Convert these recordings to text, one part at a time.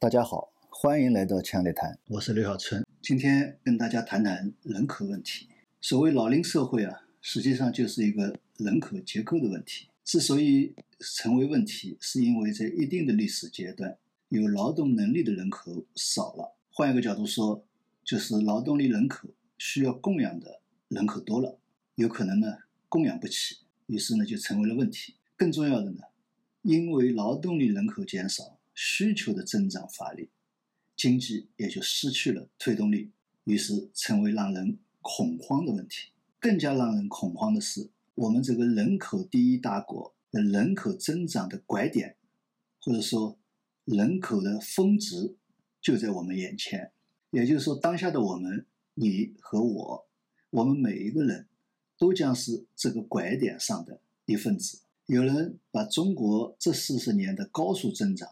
大家好，欢迎来到强烈谈，我是刘小春。今天跟大家谈谈人口问题。所谓老龄社会啊，实际上就是一个人口结构的问题。之所以成为问题，是因为在一定的历史阶段，有劳动能力的人口少了。换一个角度说，就是劳动力人口需要供养的人口多了，有可能呢供养不起，于是呢就成为了问题。更重要的呢，因为劳动力人口减少，需求的增长乏力，经济也就失去了推动力，于是成为让人恐慌的问题。更加让人恐慌的是，我们这个人口第一大国的人口增长的拐点，或者说人口的峰值，就在我们眼前。也就是说，当下的我们，你和我，我们每一个人都将是这个拐点上的一份子。有人把中国这四十年的高速增长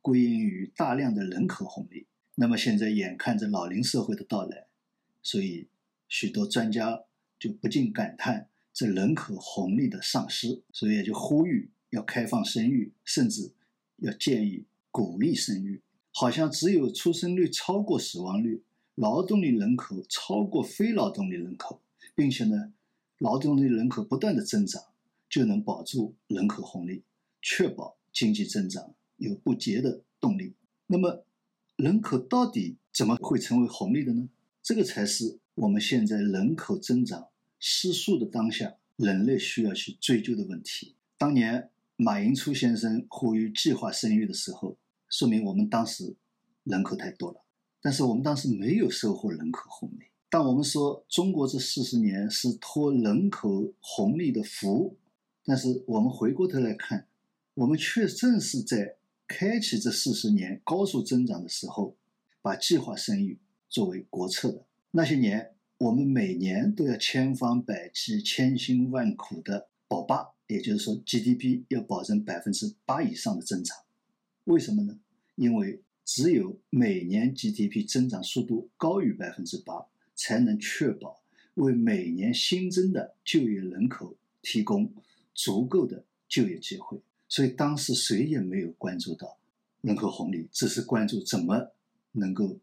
归因于大量的人口红利，那么现在眼看着老龄社会的到来，所以许多专家就不禁感叹这人口红利的丧失，所以也就呼吁要开放生育，甚至要建议鼓励生育，好像只有出生率超过死亡率，劳动力人口超过非劳动力人口，并且呢，劳动力人口不断的增长。就能保住人口红利，确保经济增长有不竭的动力。那么，人口到底怎么会成为红利的呢？这个才是我们现在人口增长失速的当下，人类需要去追究的问题。当年马寅初先生呼吁计划生育的时候，说明我们当时人口太多了，但是我们当时没有收获人口红利。当我们说中国这四十年是托人口红利的福。但是我们回过头来看，我们却正是在开启这四十年高速增长的时候，把计划生育作为国策的那些年，我们每年都要千方百计、千辛万苦的保八，也就是说 GDP 要保证百分之八以上的增长。为什么呢？因为只有每年 GDP 增长速度高于百分之八，才能确保为每年新增的就业人口提供。足够的就业机会，所以当时谁也没有关注到人口红利，只是关注怎么能够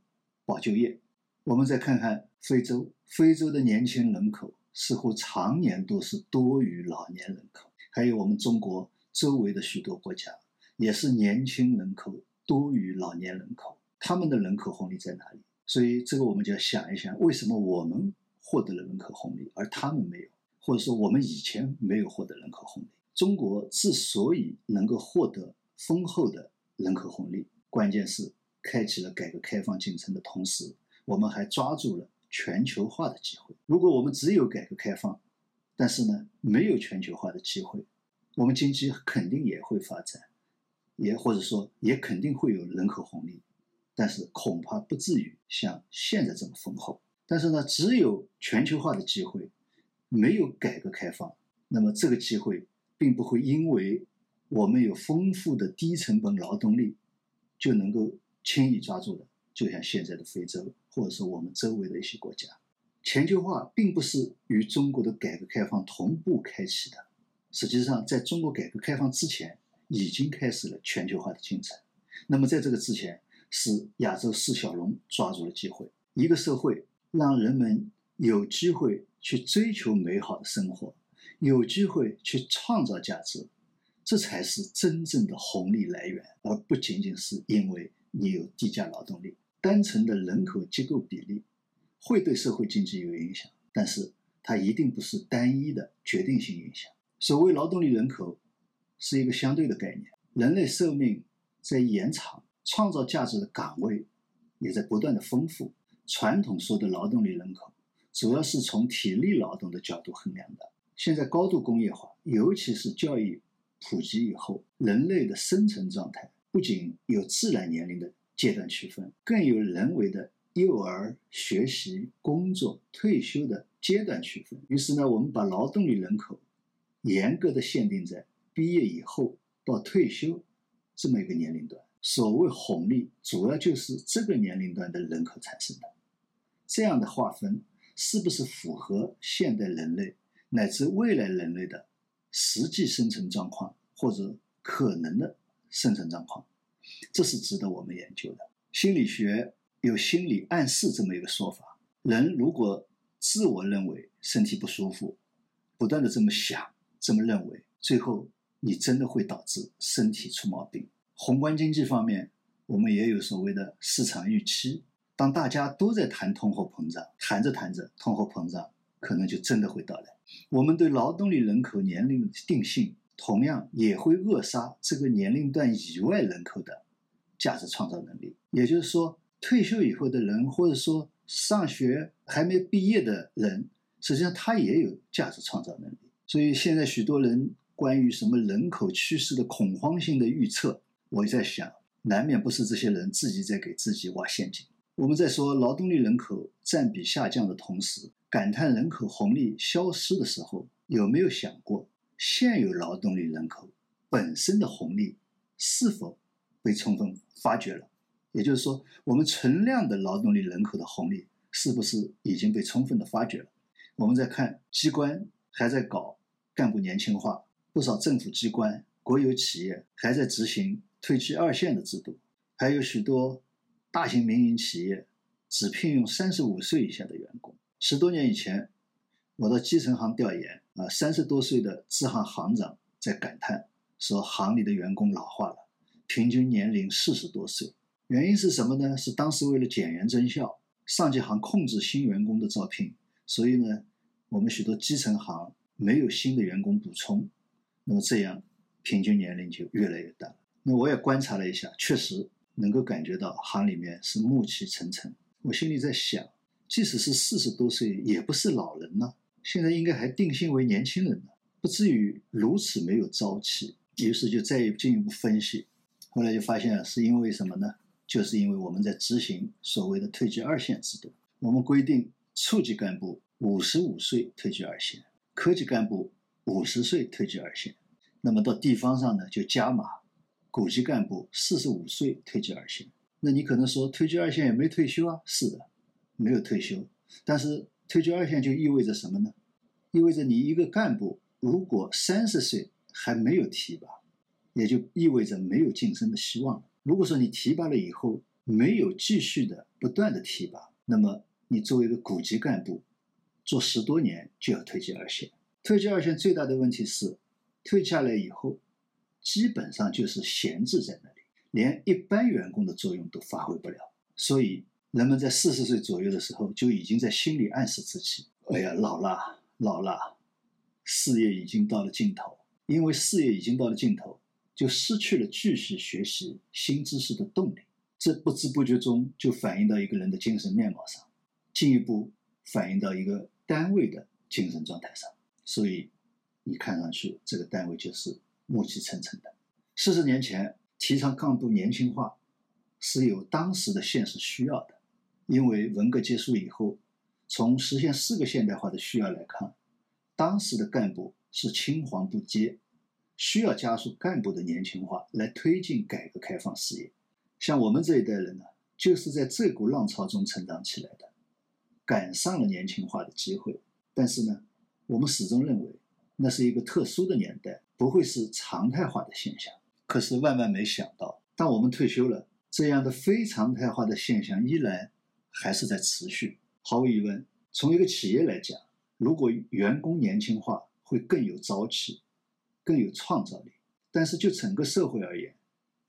保就业。我们再看看非洲，非洲的年轻人口似乎常年都是多于老年人口，还有我们中国周围的许多国家，也是年轻人口多于老年人口，他们的人口红利在哪里？所以这个我们就要想一想，为什么我们获得了人口红利，而他们没有？或者说，我们以前没有获得人口红利。中国之所以能够获得丰厚的人口红利，关键是开启了改革开放进程的同时，我们还抓住了全球化的机会。如果我们只有改革开放，但是呢没有全球化的机会，我们经济肯定也会发展，也或者说也肯定会有人口红利，但是恐怕不至于像现在这么丰厚。但是呢，只有全球化的机会。没有改革开放，那么这个机会并不会因为我们有丰富的低成本劳动力就能够轻易抓住的。就像现在的非洲，或者是我们周围的一些国家，全球化并不是与中国的改革开放同步开启的。实际上，在中国改革开放之前，已经开始了全球化的进程。那么在这个之前，是亚洲四小龙抓住了机会，一个社会让人们有机会。去追求美好的生活，有机会去创造价值，这才是真正的红利来源，而不仅仅是因为你有低价劳动力。单纯的人口结构比例会对社会经济有影响，但是它一定不是单一的决定性影响。所谓劳动力人口是一个相对的概念，人类寿命在延长，创造价值的岗位也在不断的丰富。传统说的劳动力人口。主要是从体力劳动的角度衡量的。现在高度工业化，尤其是教育普及以后，人类的生存状态不仅有自然年龄的阶段区分，更有人为的幼儿、学习、工作、退休的阶段区分。于是呢，我们把劳动力人口严格的限定在毕业以后到退休这么一个年龄段。所谓红利，主要就是这个年龄段的人口产生的。这样的划分。是不是符合现代人类乃至未来人类的实际生存状况或者可能的生存状况？这是值得我们研究的。心理学有心理暗示这么一个说法：人如果自我认为身体不舒服，不断的这么想、这么认为，最后你真的会导致身体出毛病。宏观经济方面，我们也有所谓的市场预期。当大家都在谈通货膨胀，谈着谈着，通货膨胀可能就真的会到来。我们对劳动力人口年龄的定性，同样也会扼杀这个年龄段以外人口的价值创造能力。也就是说，退休以后的人，或者说上学还没毕业的人，实际上他也有价值创造能力。所以现在许多人关于什么人口趋势的恐慌性的预测，我在想，难免不是这些人自己在给自己挖陷阱。我们在说劳动力人口占比下降的同时，感叹人口红利消失的时候，有没有想过现有劳动力人口本身的红利是否被充分发掘了？也就是说，我们存量的劳动力人口的红利是不是已经被充分的发掘了？我们在看机关还在搞干部年轻化，不少政府机关、国有企业还在执行退居二线的制度，还有许多。大型民营企业只聘用三十五岁以下的员工。十多年以前，我到基层行调研，啊，三十多岁的支行行长在感叹说，行里的员工老化了，平均年龄四十多岁。原因是什么呢？是当时为了减员增效，上级行控制新员工的招聘，所以呢，我们许多基层行没有新的员工补充，那么这样平均年龄就越来越大。那我也观察了一下，确实。能够感觉到行里面是暮气沉沉，我心里在想，即使是四十多岁，也不是老人呢。现在应该还定性为年轻人呢，不至于如此没有朝气。于是就再进一步分析，后来就发现是因为什么呢？就是因为我们在执行所谓的退居二线制度，我们规定处级干部五十五岁退居二线，科级干部五十岁退居二线，那么到地方上呢就加码。股级干部四十五岁退居二线，那你可能说退居二线也没退休啊？是的，没有退休。但是退居二线就意味着什么呢？意味着你一个干部如果三十岁还没有提拔，也就意味着没有晋升的希望了。如果说你提拔了以后没有继续的不断的提拔，那么你作为一个股级干部，做十多年就要退居二线。退居二线最大的问题是，退下来以后。基本上就是闲置在那里，连一般员工的作用都发挥不了。所以人们在四十岁左右的时候就已经在心里暗示自己：“哎呀，老了，老了，事业已经到了尽头。”因为事业已经到了尽头，就失去了继续学习新知识的动力。这不知不觉中就反映到一个人的精神面貌上，进一步反映到一个单位的精神状态上。所以你看上去这个单位就是。暮气沉沉的。四十年前提倡干部年轻化，是有当时的现实需要的。因为文革结束以后，从实现四个现代化的需要来看，当时的干部是青黄不接，需要加速干部的年轻化，来推进改革开放事业。像我们这一代人呢，就是在这股浪潮中成长起来的，赶上了年轻化的机会。但是呢，我们始终认为。那是一个特殊的年代，不会是常态化的现象。可是万万没想到，当我们退休了，这样的非常态化的现象依然还是在持续。毫无疑问，从一个企业来讲，如果员工年轻化，会更有朝气，更有创造力。但是就整个社会而言，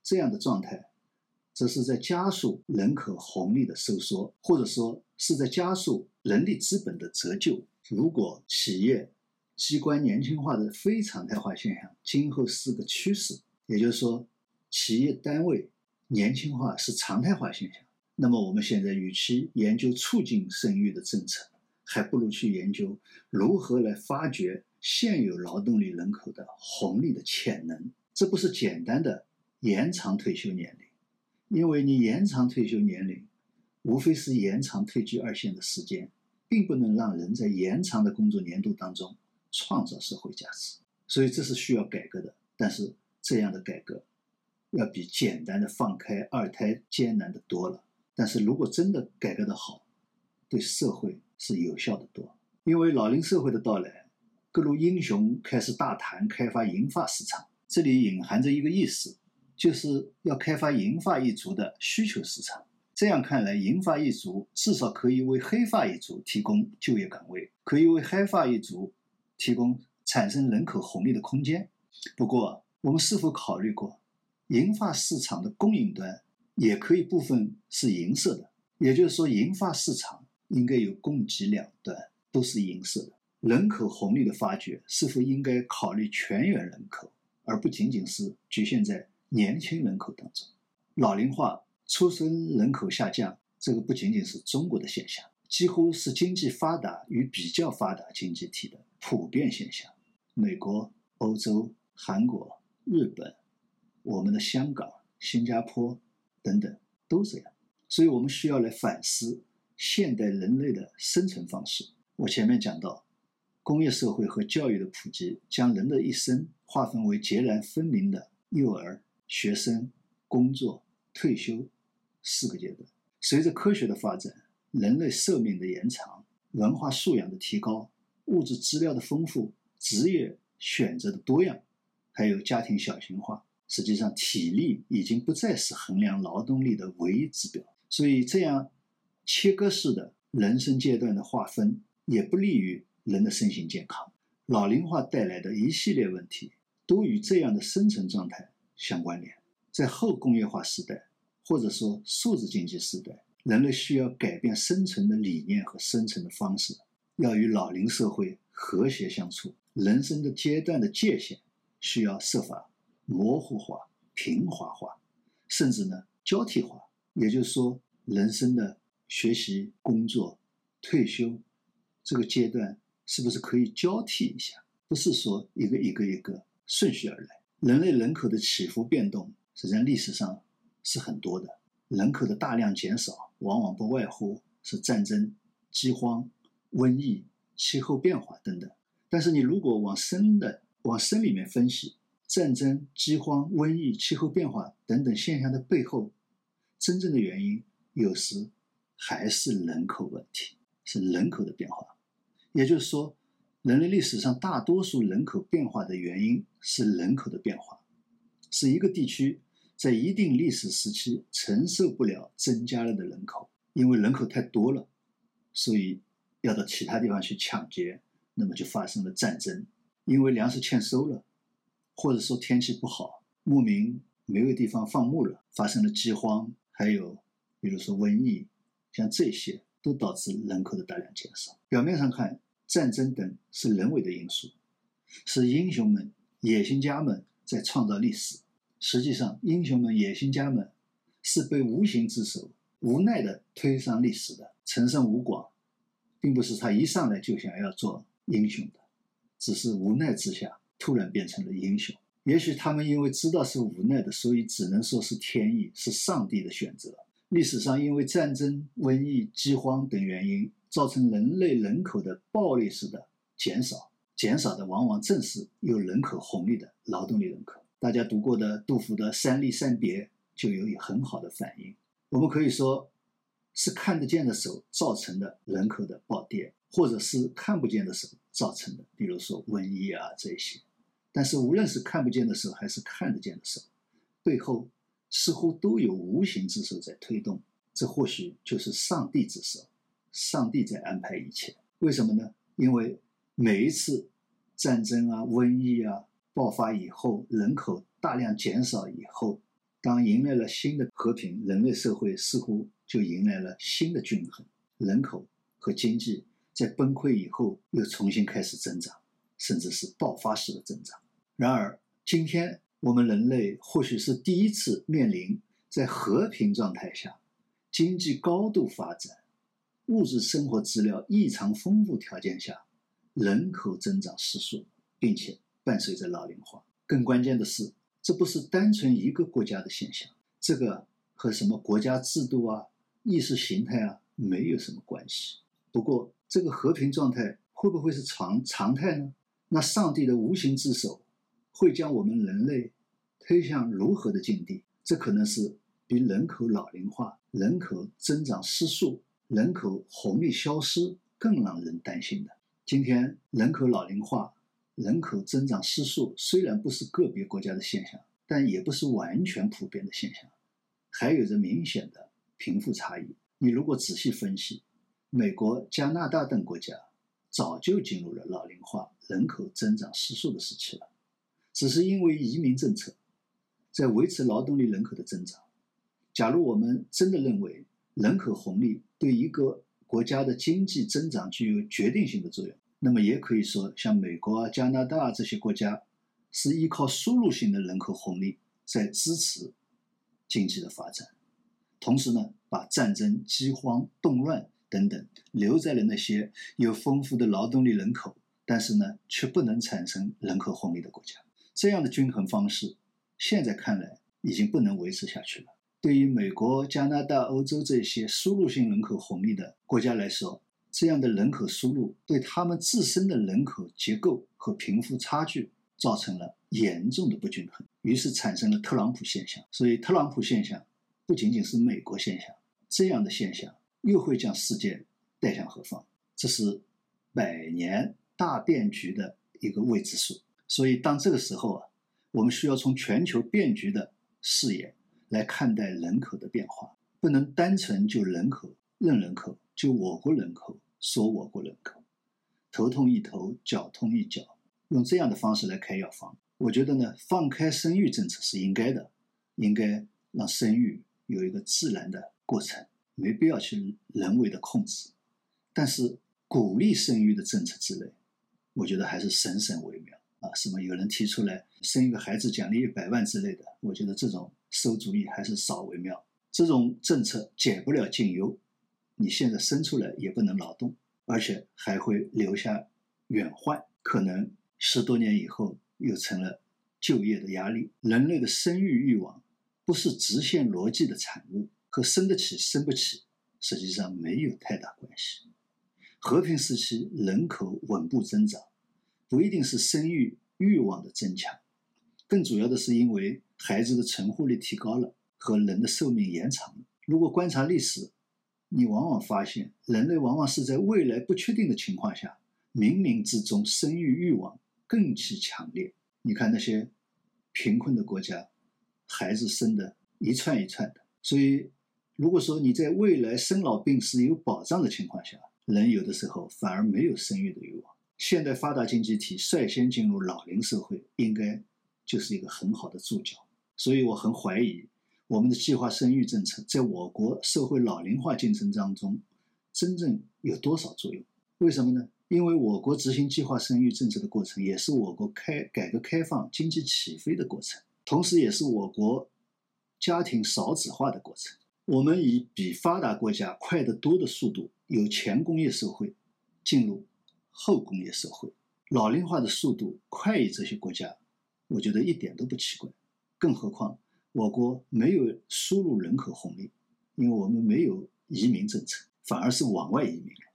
这样的状态，则是在加速人口红利的收缩，或者说是在加速人力资本的折旧。如果企业，机关年轻化的非常态化现象，今后是个趋势。也就是说，企业单位年轻化是常态化现象。那么，我们现在与其研究促进生育的政策，还不如去研究如何来发掘现有劳动力人口的红利的潜能。这不是简单的延长退休年龄，因为你延长退休年龄，无非是延长退居二线的时间，并不能让人在延长的工作年度当中。创造社会价值，所以这是需要改革的。但是这样的改革，要比简单的放开二胎艰难的多了。但是如果真的改革的好，对社会是有效的多。因为老龄社会的到来，各路英雄开始大谈开发银发市场，这里隐含着一个意思，就是要开发银发一族的需求市场。这样看来，银发一族至少可以为黑发一族提供就业岗位，可以为黑发一族提供产生人口红利的空间。不过，我们是否考虑过，银发市场的供应端也可以部分是银色的？也就是说，银发市场应该有供给两端都是银色的。人口红利的发掘是否应该考虑全员人口，而不仅仅是局限在年轻人口当中？老龄化。出生人口下降，这个不仅仅是中国的现象，几乎是经济发达与比较发达经济体的普遍现象。美国、欧洲、韩国、日本、我们的香港、新加坡等等都这样。所以，我们需要来反思现代人类的生存方式。我前面讲到，工业社会和教育的普及，将人的一生划分为截然分明的幼儿、学生、工作、退休。四个阶段，随着科学的发展，人类寿命的延长，文化素养的提高，物质资料的丰富，职业选择的多样，还有家庭小型化，实际上体力已经不再是衡量劳动力的唯一指标。所以，这样切割式的人生阶段的划分，也不利于人的身心健康。老龄化带来的一系列问题，都与这样的生存状态相关联。在后工业化时代。或者说，数字经济时代，人类需要改变生存的理念和生存的方式，要与老龄社会和谐相处。人生的阶段的界限需要设法模糊化、平滑化，甚至呢交替化。也就是说，人生的学习、工作、退休这个阶段，是不是可以交替一下？不是说一个一个一个顺序而来。人类人口的起伏变动，实际上历史上。是很多的，人口的大量减少，往往不外乎是战争、饥荒、瘟疫、气候变化等等。但是你如果往深的往深里面分析，战争、饥荒、瘟疫、气候变化等等现象的背后，真正的原因有时还是人口问题，是人口的变化。也就是说，人类历史上大多数人口变化的原因是人口的变化，是一个地区。在一定历史时期承受不了增加了的人口，因为人口太多了，所以要到其他地方去抢劫，那么就发生了战争。因为粮食欠收了，或者说天气不好，牧民没有地方放牧了，发生了饥荒，还有比如说瘟疫，像这些都导致人口的大量减少。表面上看，战争等是人为的因素，是英雄们、野心家们在创造历史。实际上，英雄们、野心家们是被无形之手无奈地推上历史的。陈胜吴广，并不是他一上来就想要做英雄的，只是无奈之下突然变成了英雄。也许他们因为知道是无奈的，所以只能说是天意，是上帝的选择。历史上因为战争、瘟疫、饥荒等原因，造成人类人口的暴力式的减少，减少的往往正是有人口红利的劳动力人口。大家读过的杜甫的《三吏三别》就有很好的反应。我们可以说，是看得见的手造成的人口的暴跌，或者是看不见的手造成的，比如说瘟疫啊这些。但是无论是看不见的手还是看得见的手，背后似乎都有无形之手在推动。这或许就是上帝之手，上帝在安排一切。为什么呢？因为每一次战争啊、瘟疫啊。爆发以后，人口大量减少以后，当迎来了新的和平，人类社会似乎就迎来了新的均衡。人口和经济在崩溃以后又重新开始增长，甚至是爆发式的增长。然而，今天我们人类或许是第一次面临在和平状态下，经济高度发展、物质生活资料异常丰富条件下，人口增长失速，并且。伴随着老龄化，更关键的是，这不是单纯一个国家的现象，这个和什么国家制度啊、意识形态啊没有什么关系。不过，这个和平状态会不会是常常态呢？那上帝的无形之手会将我们人类推向如何的境地？这可能是比人口老龄化、人口增长失速、人口红利消失更让人担心的。今天，人口老龄化。人口增长失速虽然不是个别国家的现象，但也不是完全普遍的现象，还有着明显的贫富差异。你如果仔细分析，美国、加拿大等国家早就进入了老龄化、人口增长失速的时期了，只是因为移民政策在维持劳动力人口的增长。假如我们真的认为人口红利对一个国家的经济增长具有决定性的作用，那么也可以说，像美国啊、加拿大这些国家是依靠输入性的人口红利在支持经济的发展，同时呢，把战争、饥荒、动乱等等留在了那些有丰富的劳动力人口，但是呢，却不能产生人口红利的国家。这样的均衡方式，现在看来已经不能维持下去了。对于美国、加拿大、欧洲这些输入性人口红利的国家来说，这样的人口输入对他们自身的人口结构和贫富差距造成了严重的不均衡，于是产生了特朗普现象。所以，特朗普现象不仅仅是美国现象，这样的现象又会将世界带向何方？这是百年大变局的一个未知数。所以，当这个时候啊，我们需要从全球变局的视野。来看待人口的变化，不能单纯就人口认人口，就我国人口说我国人口，头痛一头，脚痛一脚，用这样的方式来开药方，我觉得呢，放开生育政策是应该的，应该让生育有一个自然的过程，没必要去人为的控制。但是鼓励生育的政策之类，我觉得还是省省为妙啊。什么有人提出来生一个孩子奖励一百万之类的，我觉得这种。馊主意还是少为妙。这种政策解不了近忧，你现在生出来也不能劳动，而且还会留下远患，可能十多年以后又成了就业的压力。人类的生育欲望不是直线逻辑的产物，和生得起生不起实际上没有太大关系。和平时期人口稳步增长，不一定是生育欲望的增强，更主要的是因为。孩子的存活率提高了，和人的寿命延长了。如果观察历史，你往往发现，人类往往是在未来不确定的情况下，冥冥之中生育欲望更其强烈。你看那些贫困的国家，孩子生的一串一串的。所以，如果说你在未来生老病死有保障的情况下，人有的时候反而没有生育的欲望。现代发达经济体率先进入老龄社会，应该就是一个很好的注脚。所以我很怀疑，我们的计划生育政策在我国社会老龄化进程当中，真正有多少作用？为什么呢？因为我国执行计划生育政策的过程，也是我国开改革开放经济起飞的过程，同时也是我国家庭少子化的过程。我们以比发达国家快得多的速度，由前工业社会进入后工业社会，老龄化的速度快于这些国家，我觉得一点都不奇怪。更何况，我国没有输入人口红利，因为我们没有移民政策，反而是往外移民了，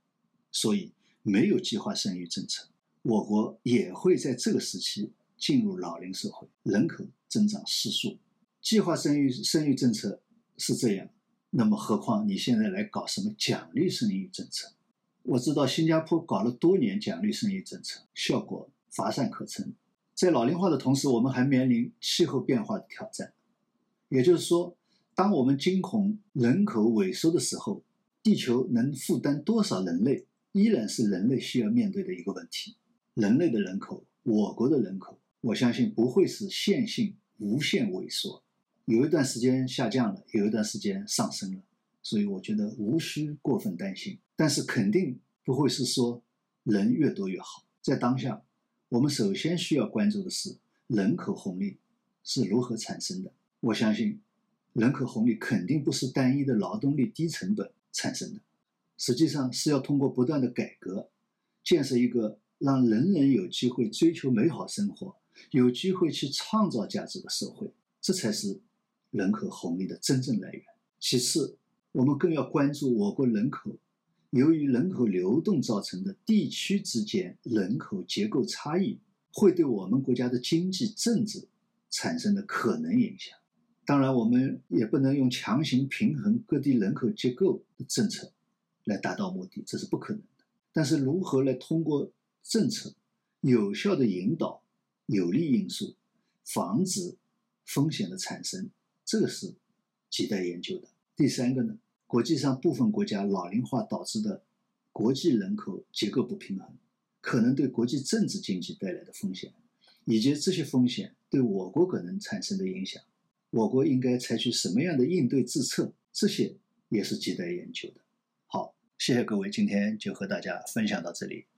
所以没有计划生育政策，我国也会在这个时期进入老龄社会，人口增长失速。计划生育生育政策是这样，那么何况你现在来搞什么奖励生育政策？我知道新加坡搞了多年奖励生育政策，效果乏善可陈。在老龄化的同时，我们还面临气候变化的挑战。也就是说，当我们惊恐人口萎缩的时候，地球能负担多少人类，依然是人类需要面对的一个问题。人类的人口，我国的人口，我相信不会是线性无限萎缩，有一段时间下降了，有一段时间上升了。所以，我觉得无需过分担心。但是，肯定不会是说人越多越好。在当下。我们首先需要关注的是人口红利是如何产生的。我相信，人口红利肯定不是单一的劳动力低成本产生的，实际上是要通过不断的改革，建设一个让人人有机会追求美好生活、有机会去创造价值的社会，这才是人口红利的真正来源。其次，我们更要关注我国人口。由于人口流动造成的地区之间人口结构差异，会对我们国家的经济政治产生的可能影响。当然，我们也不能用强行平衡各地人口结构的政策来达到目的，这是不可能的。但是，如何来通过政策有效的引导有利因素，防止风险的产生，这个是亟待研究的。第三个呢，国际上部分国家老龄化导致的国际人口结构不平衡，可能对国际政治经济带来的风险，以及这些风险对我国可能产生的影响，我国应该采取什么样的应对政策，这些也是亟待研究的。好，谢谢各位，今天就和大家分享到这里。